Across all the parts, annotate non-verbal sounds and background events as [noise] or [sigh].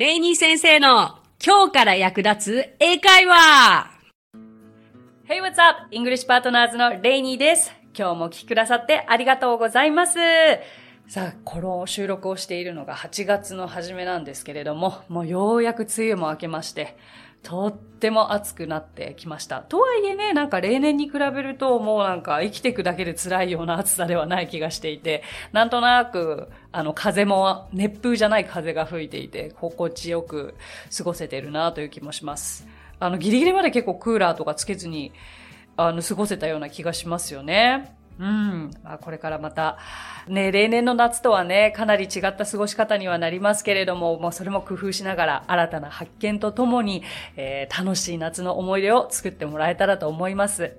レイニー先生の今日から役立つ英会話 Hey, what's up? English Partners のレイニーです。今日もお聴きくださってありがとうございます。さあ、この収録をしているのが8月の初めなんですけれども、もうようやく梅雨も明けまして、とっても暑くなってきました。とはいえね、なんか例年に比べるともうなんか生きていくだけで辛いような暑さではない気がしていて、なんとなく、あの風も熱風じゃない風が吹いていて、心地よく過ごせてるなという気もします。あの、ギリギリまで結構クーラーとかつけずに、あの、過ごせたような気がしますよね。うん。まあ、これからまた、ね、例年の夏とはね、かなり違った過ごし方にはなりますけれども、もうそれも工夫しながら、新たな発見とともに、えー楽しい夏の思い出を作ってもらえたらと思います。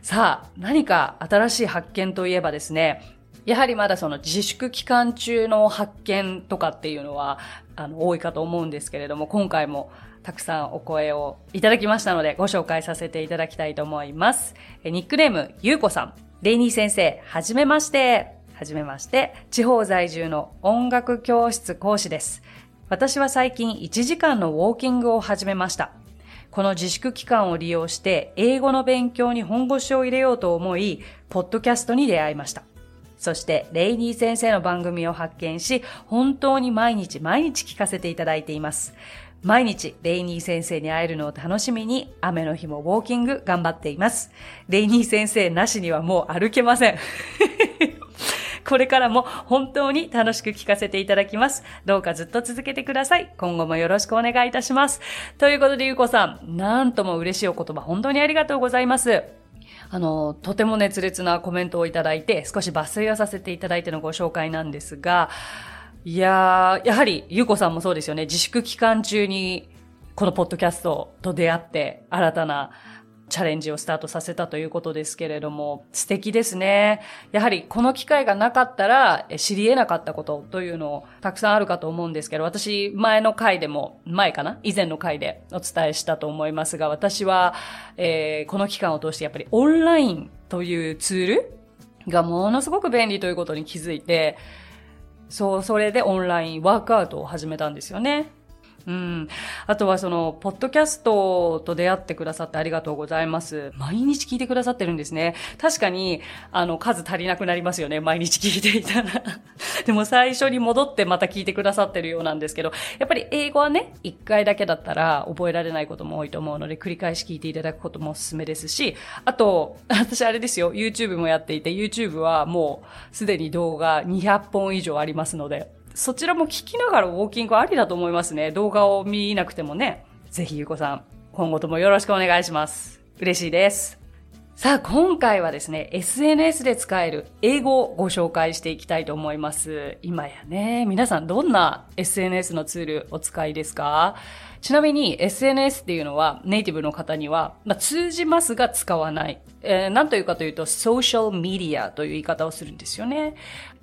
さあ、何か新しい発見といえばですね、やはりまだその自粛期間中の発見とかっていうのは、あの、多いかと思うんですけれども、今回もたくさんお声をいただきましたので、ご紹介させていただきたいと思います。えニックネーム、ゆうこさん。レイニー先生、はじめまして。はじめまして。地方在住の音楽教室講師です。私は最近1時間のウォーキングを始めました。この自粛期間を利用して、英語の勉強に本腰を入れようと思い、ポッドキャストに出会いました。そして、レイニー先生の番組を発見し、本当に毎日毎日聞かせていただいています。毎日、レイニー先生に会えるのを楽しみに、雨の日もウォーキング頑張っています。レイニー先生なしにはもう歩けません。[laughs] これからも本当に楽しく聞かせていただきます。どうかずっと続けてください。今後もよろしくお願いいたします。ということで、ゆうこさん、なんとも嬉しいお言葉、本当にありがとうございます。あの、とても熱烈なコメントをいただいて、少し抜粋をさせていただいてのご紹介なんですが、いやー、やはり、ゆうこさんもそうですよね。自粛期間中に、このポッドキャストと出会って、新たなチャレンジをスタートさせたということですけれども、素敵ですね。やはり、この機会がなかったら、知り得なかったことというのをたくさんあるかと思うんですけど、私、前の回でも、前かな？以前の回でお伝えしたと思いますが、私は、えーこの期間を通してやっぱりオンラインというツールがものすごく便利ということに気づいて、そう、それでオンラインワークアウトを始めたんですよね。うん。あとはその、ポッドキャストと出会ってくださってありがとうございます。毎日聞いてくださってるんですね。確かに、あの、数足りなくなりますよね。毎日聞いていたら。[laughs] でも最初に戻ってまた聞いてくださってるようなんですけど、やっぱり英語はね、一回だけだったら覚えられないことも多いと思うので、繰り返し聞いていただくこともおすすめですし、あと、[laughs] 私あれですよ、YouTube もやっていて、YouTube はもうすでに動画200本以上ありますので、そちらも聞きながらウォーキングありだと思いますね。動画を見なくてもね。ぜひゆうこさん、今後ともよろしくお願いします。嬉しいです。さあ、今回はですね、SNS で使える英語をご紹介していきたいと思います。今やね、皆さんどんな SNS のツールお使いですか？ちなみに SNS っていうのはネイティブの方には、まあ、通じますが使わない。えー、なんというかというと、ソーシャルメディアという言い方をするんですよね。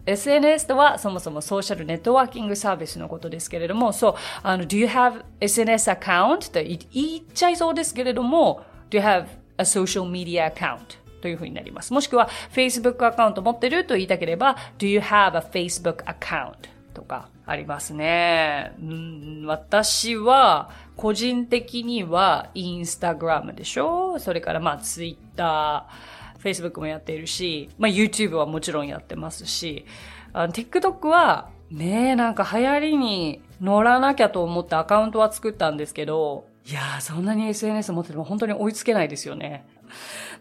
SNS とはそもそもソーシャルネットワーキングサービスのことですけれども、そう、あの、do you have SNS account? と言っちゃいそうですけれども、do you have a social media account? というふうになります。もしくは Facebook アカウント持ってると言いたければ、do you have a Facebook account? とかありますね。うん私は、個人的には、インスタグラムでしょ？それからまあ、ツイッター、Facebook もやっているし、まあ、YouTube はもちろんやってますし、TikTok は、ねえ、なんか流行りに乗らなきゃと思ってアカウントは作ったんですけど、いやー、そんなに SNS 持ってても本当に追いつけないですよね。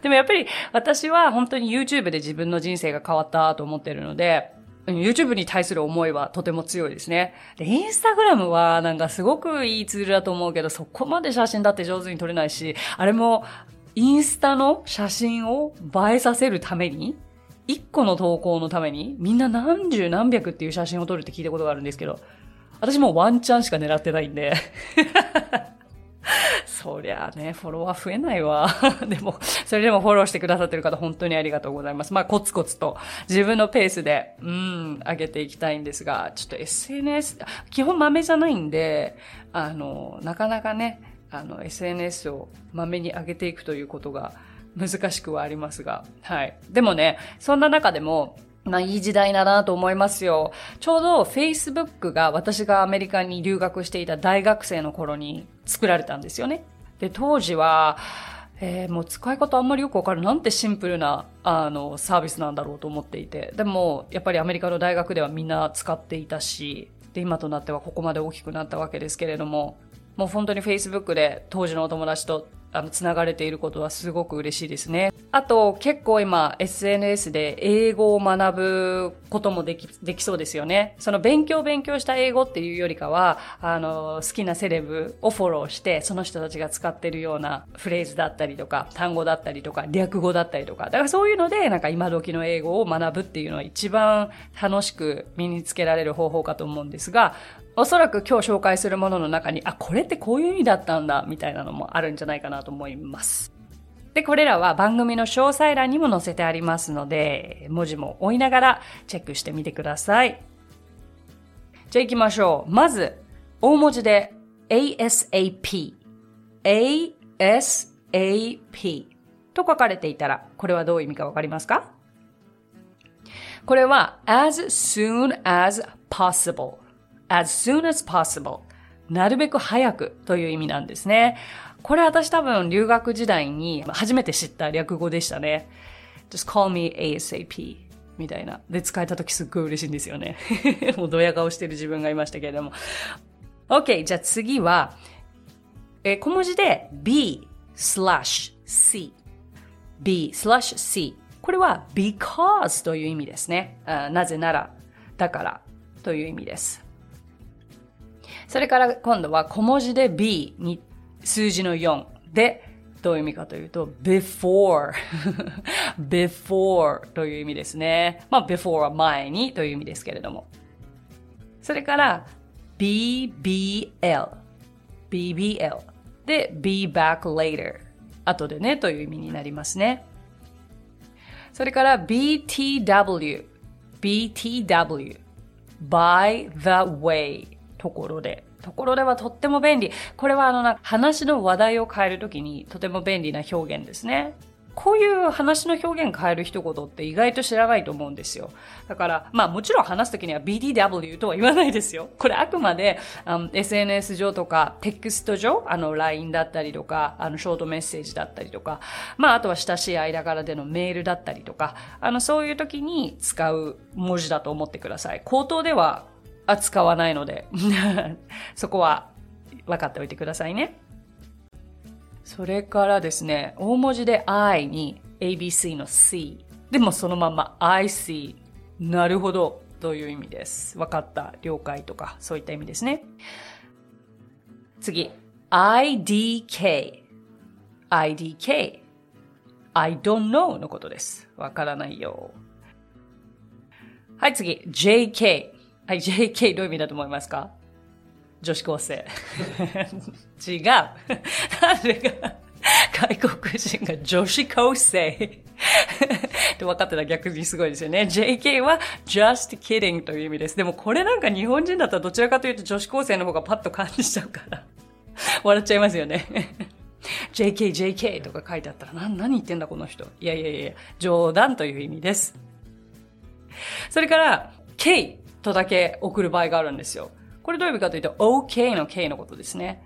でもやっぱり私は本当に YouTube で自分の人生が変わったと思ってるので、YouTube に対する思いはとても強いですね。で、インスタグラムはなんかすごくいいツールだと思うけど、そこまで写真だって上手に撮れないし、あれもインスタの写真を映えさせるために、一個の投稿のために、みんな何十何百っていう写真を撮るって聞いたことがあるんですけど、私もうワンチャンしか狙ってないんで。[laughs] そりゃあね、フォロワー増えないわ。[laughs] でも、それでもフォローしてくださってる方本当にありがとうございます。まあ、コツコツと自分のペースで、うん、上げていきたいんですが、ちょっと SNS、基本豆じゃないんで、あの、なかなかね、あの、SNS を豆に上げていくということが難しくはありますが、はい。でもね、そんな中でも、まあいい時代だなと思いますよ。ちょうど Facebook が私がアメリカに留学していた大学生の頃に作られたんですよね。で、当時は、えー、もう使い方あんまりよくわかる。なんてシンプルな、あの、サービスなんだろうと思っていて。でも、やっぱりアメリカの大学ではみんな使っていたし、で、今となってはここまで大きくなったわけですけれども、もう本当に Facebook で当時のお友達とあの、つながれていることはすごく嬉しいですね。あと、結構今、SNS で英語を学ぶこともでき、できそうですよね。その勉強勉強した英語っていうよりかは、あの、好きなセレブをフォローして、その人たちが使ってるようなフレーズだったりとか、単語だったりとか、略語だったりとか、だからそういうので、なんか今時の英語を学ぶっていうのは一番楽しく身につけられる方法かと思うんですが、おそらく今日紹介するものの中に、あ、これってこういう意味だったんだ、みたいなのもあるんじゃないかなと思います。で、これらは番組の詳細欄にも載せてありますので、文字も追いながらチェックしてみてください。じゃあ行きましょう。まず、大文字で ASAP。ASAP と書かれていたら、これはどういう意味かわかりますか？これは as soon as possible as soon as possible なるべく早くという意味なんですね。これ私多分留学時代に初めて知った略語でしたね。just call me ASAP みたいな。で、使えた時すっごい嬉しいんですよね。[laughs] もうドヤ顔してる自分がいましたけれども。OK, じゃあ次は、え、小文字で B slash C。B slash C。これは because という意味ですね。なぜなら、だからという意味です。それから今度は小文字で B に数字の4で、どういう意味かというと、before [laughs] before という意味ですね。まあ、before は前にという意味ですけれども。それから、bbl bbl で、be back later 後でねという意味になりますね。それから btw btw by the way ところで。ところではとっても便利。これはあの、話の話題を変えるときにとても便利な表現ですね。こういう話の表現変える一言って意外と知らないと思うんですよ。だから、まあもちろん話すときには BDW とは言わないですよ。これあくまで、あの SNS 上とかテキスト上、あの LINE だったりとか、あのショートメッセージだったりとか、まああとは親しい間柄でのメールだったりとか、あのそういう時に使う文字だと思ってください。口頭では扱わないので [laughs] そこは分かっておいてくださいね。それからですね、大文字で I に ABC の C。でもそのまま I see。なるほど。という意味です。分かった。了解とか、そういった意味ですね。次。IDK。IDK。I don't know のことです。わからないよ。はい、次。JK。はい、JK どういう意味だと思いますか？女子高生。[laughs] 違う。なんでか、外国人が女子高生って分かってたら逆にすごいですよね。JK は just kidding という意味です。でもこれなんか日本人だったらどちらかというと女子高生の方がパッと感じちゃうから笑っちゃいますよね JK、JK とか書いてあったら、な、何言ってんだこの人。いやいやいや、冗談という意味です。それから、K とだけ送る場合があるんですよ。これどういう意味かというと、OK の K のことですね。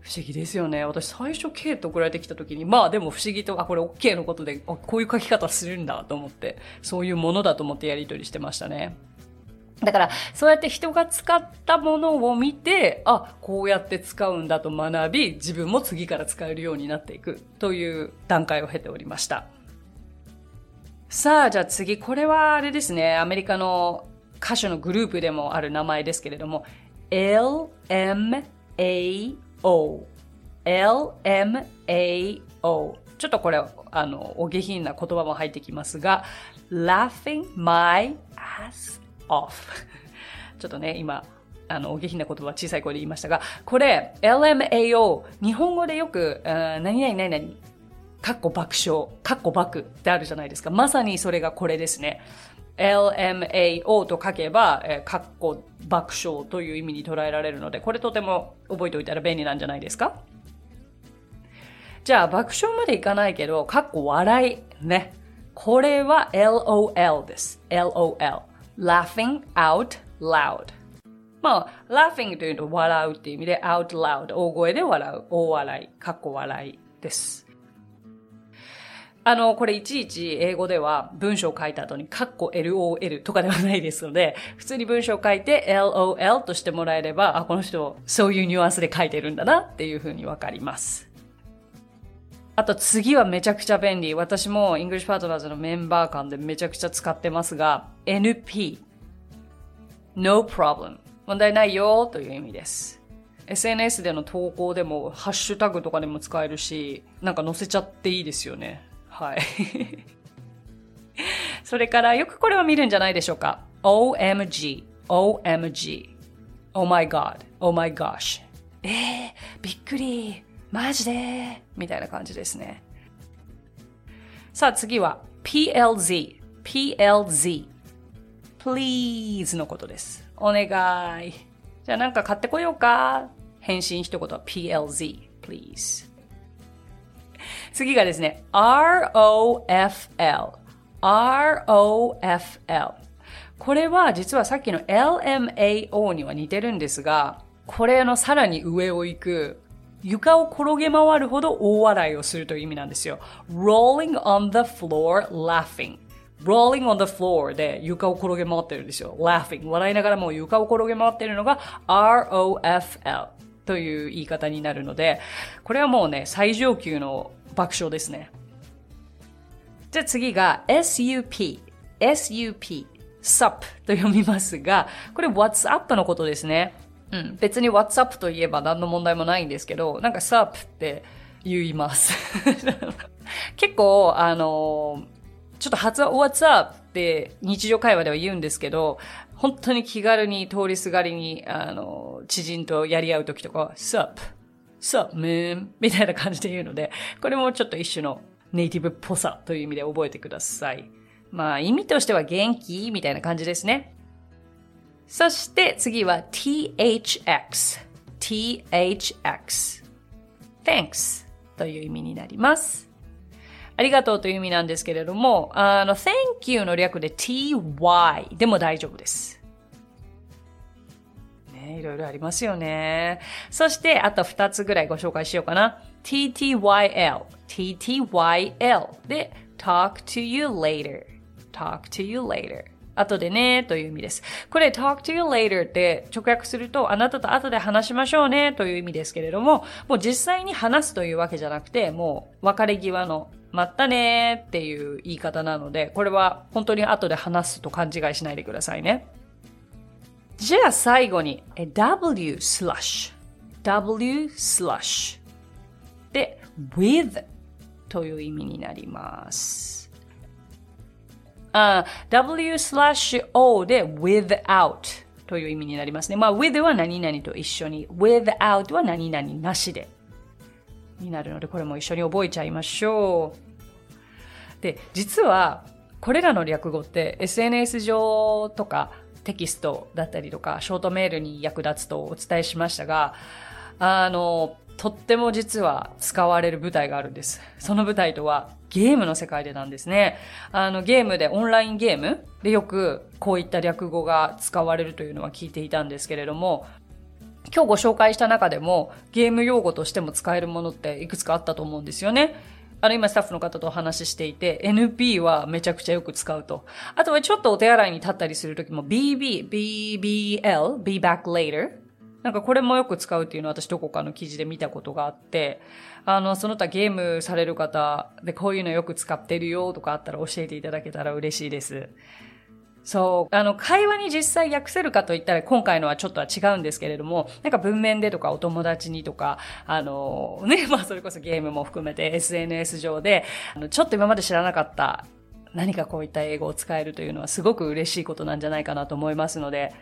不思議ですよね。私最初 K と送られてきた時に、まあでも不思議と、あ、これ OK のことで、こういう書き方するんだと思って、そういうものだと思ってやり取りしてましたね。だから、そうやって人が使ったものを見て、あ、こうやって使うんだと学び、自分も次から使えるようになっていくという段階を経ておりました。さあ、じゃあ次、これはあれですね、アメリカの歌手のグループでもある名前ですけれども、LMAO。LMAO。ちょっとこれ、あの、お下品な言葉も入ってきますが、laughing my ass off。ちょっとね、今、あの、お下品な言葉小さい声で言いましたが、これ、LMAO、日本語でよく、何々何々、かっこ爆笑、かっこ爆ってあるじゃないですか。まさにそれがこれですね。LMAO と書けば、えー、かっこ爆笑という意味に捉えられるので、これとても覚えておいたら便利なんじゃないですか？じゃあ、爆笑までいかないけど、かっこ笑い。ね。これは LOL です。LOL。laughing out loud。まあ、laughing というと笑うっていう意味で out loud。大声で笑う。大笑い。かっこ笑いです。あの、これいちいち英語では文章を書いた後にカッコ LOL とかではないですので、普通に文章を書いて LOL としてもらえれば、あ、この人そういうニュアンスで書いてるんだなっていうふうにわかります。あと次はめちゃくちゃ便利。私も English Partners のメンバー間でめちゃくちゃ使ってますが、NP。No problem. 問題ないよという意味です。SNS での投稿でも、ハッシュタグとかでも使えるし、なんか載せちゃっていいですよね。はい。[laughs] それからよくこれは見るんじゃないでしょうか。OMG, OMG, Oh my god, Oh my gosh. えー、びっくり。マジで？みたいな感じですね。さあ次は PLZ, PLZ, please のことです。お願い。じゃあなんか買ってこようか。返信一言は PLZ, please. 次がですね、ROFL。ROFL。これは実はさっきの LMAO には似てるんですが、これのさらに上を行く、床を転げ回るほど大笑いをするという意味なんですよ。rolling on the floor laughing. rolling on the floor で床を転げ回ってるんですよ。laughing. 笑いながらもう床を転げ回ってるのが ROFL という言い方になるので、これはもうね、最上級の爆笑ですね。じゃあ次が SUP。SUP。sup と読みますが、これ WhatsApp のことですね。うん。別に WhatsApp といえば何の問題もないんですけど、なんか sup って言います。[laughs] 結構、あのちょっと発音 WhatsApp って日常会話では言うんですけど、本当に気軽に通りすがりに、あの、知人とやり合うときとかは、sup? Sup, man? みたいな感じで言うので、これもちょっと一種のネイティブっぽさという意味で覚えてください。まあ、意味としては元気みたいな感じですね。そして次は thx。thx。thanks という意味になります。ありがとうという意味なんですけれども、あの、thank you の略で ty でも大丈夫です。ねいろいろありますよね。そして、あと2つぐらいご紹介しようかな。ttyl, ttyl で talk to you later, talk to you later. 後でね、という意味です。これ、talk to you later って直訳すると、あなたと後で話しましょうね、という意味ですけれども、もう実際に話すというわけじゃなくて、もう別れ際の、まったねーっていう言い方なので、これは本当に後で話すと勘違いしないでくださいね。じゃあ最後に、W slash。W slash。で、with という意味になります。w slash O で without という意味になりますね。まあ、with は何々と一緒に、without は何々なしでになるので、これも一緒に覚えちゃいましょう。で、実は、これらの略語って SNS 上とかテキストだったりとか、ショートメールに役立つとお伝えしましたが、あの、とっても実は使われる舞台があるんです。その舞台とはゲームの世界でなんですね。あのゲームで、オンラインゲームでよくこういった略語が使われるというのは聞いていたんですけれども、今日ご紹介した中でもゲーム用語としても使えるものっていくつかあったと思うんですよね。あの、今スタッフの方とお話ししていて、NP はめちゃくちゃよく使うと。あとはちょっとお手洗いに立ったりするときも BB、BBL、be back later。なんかこれもよく使うっていうのは私どこかの記事で見たことがあって、あの、その他ゲームされる方でこういうのよく使ってるよとかあったら教えていただけたら嬉しいです。そう。あの、会話に実際訳せるかといったら、今回のはちょっとは違うんですけれども、なんか文面でとかお友達にとか、あの、ね、[laughs] まあそれこそゲームも含めて SNS 上で、あの、ちょっと今まで知らなかった何かこういった英語を使えるというのはすごく嬉しいことなんじゃないかなと思いますので、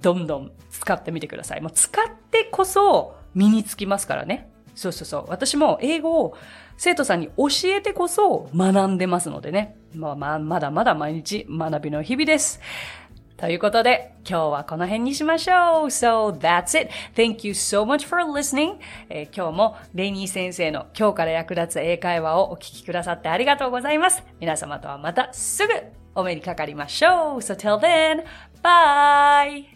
どんどん使ってみてください。もう使ってこそ身につきますからね。そうそうそう。私も英語を生徒さんに教えてこそ学んでますのでね。まあまあ、まだまだ毎日学びの日々です。ということで、今日はこの辺にしましょう。So that's it. Thank you so much for listening. えー、今日もレイニー先生の今日から役立つ英会話をお聞きくださってありがとうございます。皆様とはまたすぐお目にかかりましょう。So till then, bye!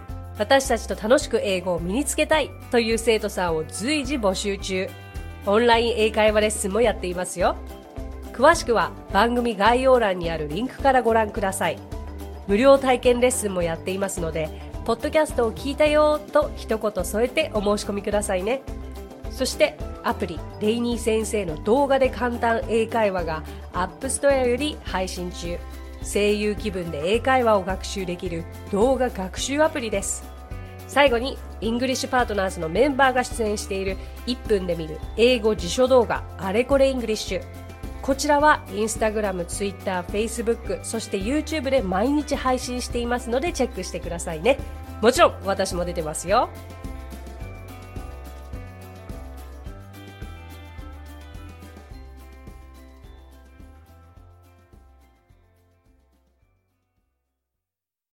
私たちと楽しく英語を身につけたいという生徒さんを随時募集中。オンライン英会話レッスンもやっていますよ。詳しくは番組概要欄にあるリンクからご覧ください無料体験レッスンもやっていますのでポッドキャストを聞いたよと一言添えてお申し込みくださいねそしてアプリレイニー先生の動画で簡単英会話が App Store より配信中声優気分で英会話を学習できる動画学習アプリです最後にイングリッシュパートナーズのメンバーが出演している1分で見る英語辞書動画あれこれイングリッシュこちらはインスタグラム、ツイッター、フェイスブック、そして YouTube で毎日配信していますのでチェックしてくださいね。もちろん私も出てますよ。